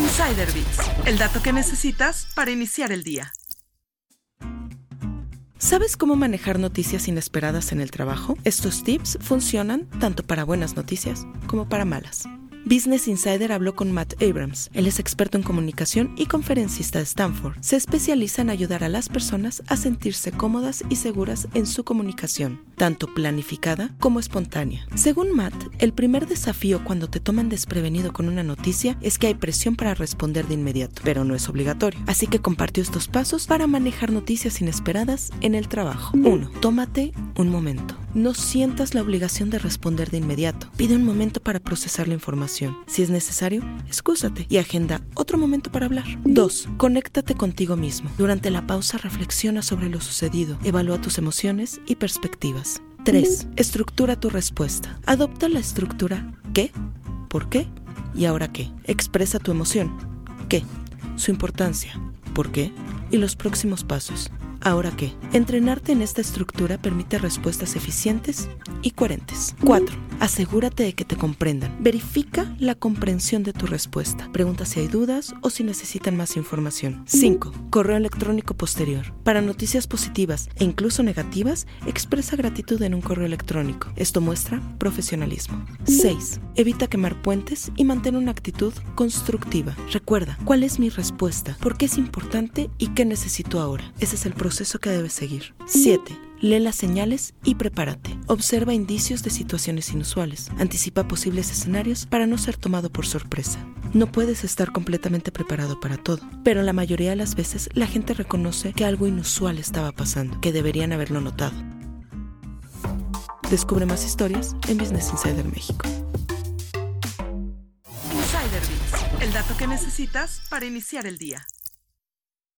Insider Bits, el dato que necesitas para iniciar el día. ¿Sabes cómo manejar noticias inesperadas en el trabajo? Estos tips funcionan tanto para buenas noticias como para malas. Business Insider habló con Matt Abrams. Él es experto en comunicación y conferencista de Stanford. Se especializa en ayudar a las personas a sentirse cómodas y seguras en su comunicación, tanto planificada como espontánea. Según Matt, el primer desafío cuando te toman desprevenido con una noticia es que hay presión para responder de inmediato, pero no es obligatorio. Así que compartió estos pasos para manejar noticias inesperadas en el trabajo. 1. Tómate un momento. No sientas la obligación de responder de inmediato. Pide un momento para procesar la información. Si es necesario, excúsate y agenda otro momento para hablar. 2. Conéctate contigo mismo. Durante la pausa reflexiona sobre lo sucedido. Evalúa tus emociones y perspectivas. 3. Estructura tu respuesta. Adopta la estructura ¿qué? ¿Por qué? ¿Y ahora qué? Expresa tu emoción. ¿Qué? Su importancia. ¿Por qué? Y los próximos pasos. ¿Ahora qué? Entrenarte en esta estructura permite respuestas eficientes y coherentes. 4. Asegúrate de que te comprendan. Verifica la comprensión de tu respuesta. Pregunta si hay dudas o si necesitan más información. 5. Correo electrónico posterior. Para noticias positivas e incluso negativas, expresa gratitud en un correo electrónico. Esto muestra profesionalismo. 6. Evita quemar puentes y mantén una actitud constructiva. Recuerda, ¿cuál es mi respuesta? ¿Por qué es importante y qué necesito ahora? Ese es el proceso que debes seguir. 7. Lee las señales y prepárate. Observa indicios de situaciones inusuales. Anticipa posibles escenarios para no ser tomado por sorpresa. No puedes estar completamente preparado para todo, pero la mayoría de las veces la gente reconoce que algo inusual estaba pasando, que deberían haberlo notado. Descubre más historias en Business Insider México. Insider Bits, el dato que necesitas para iniciar el día.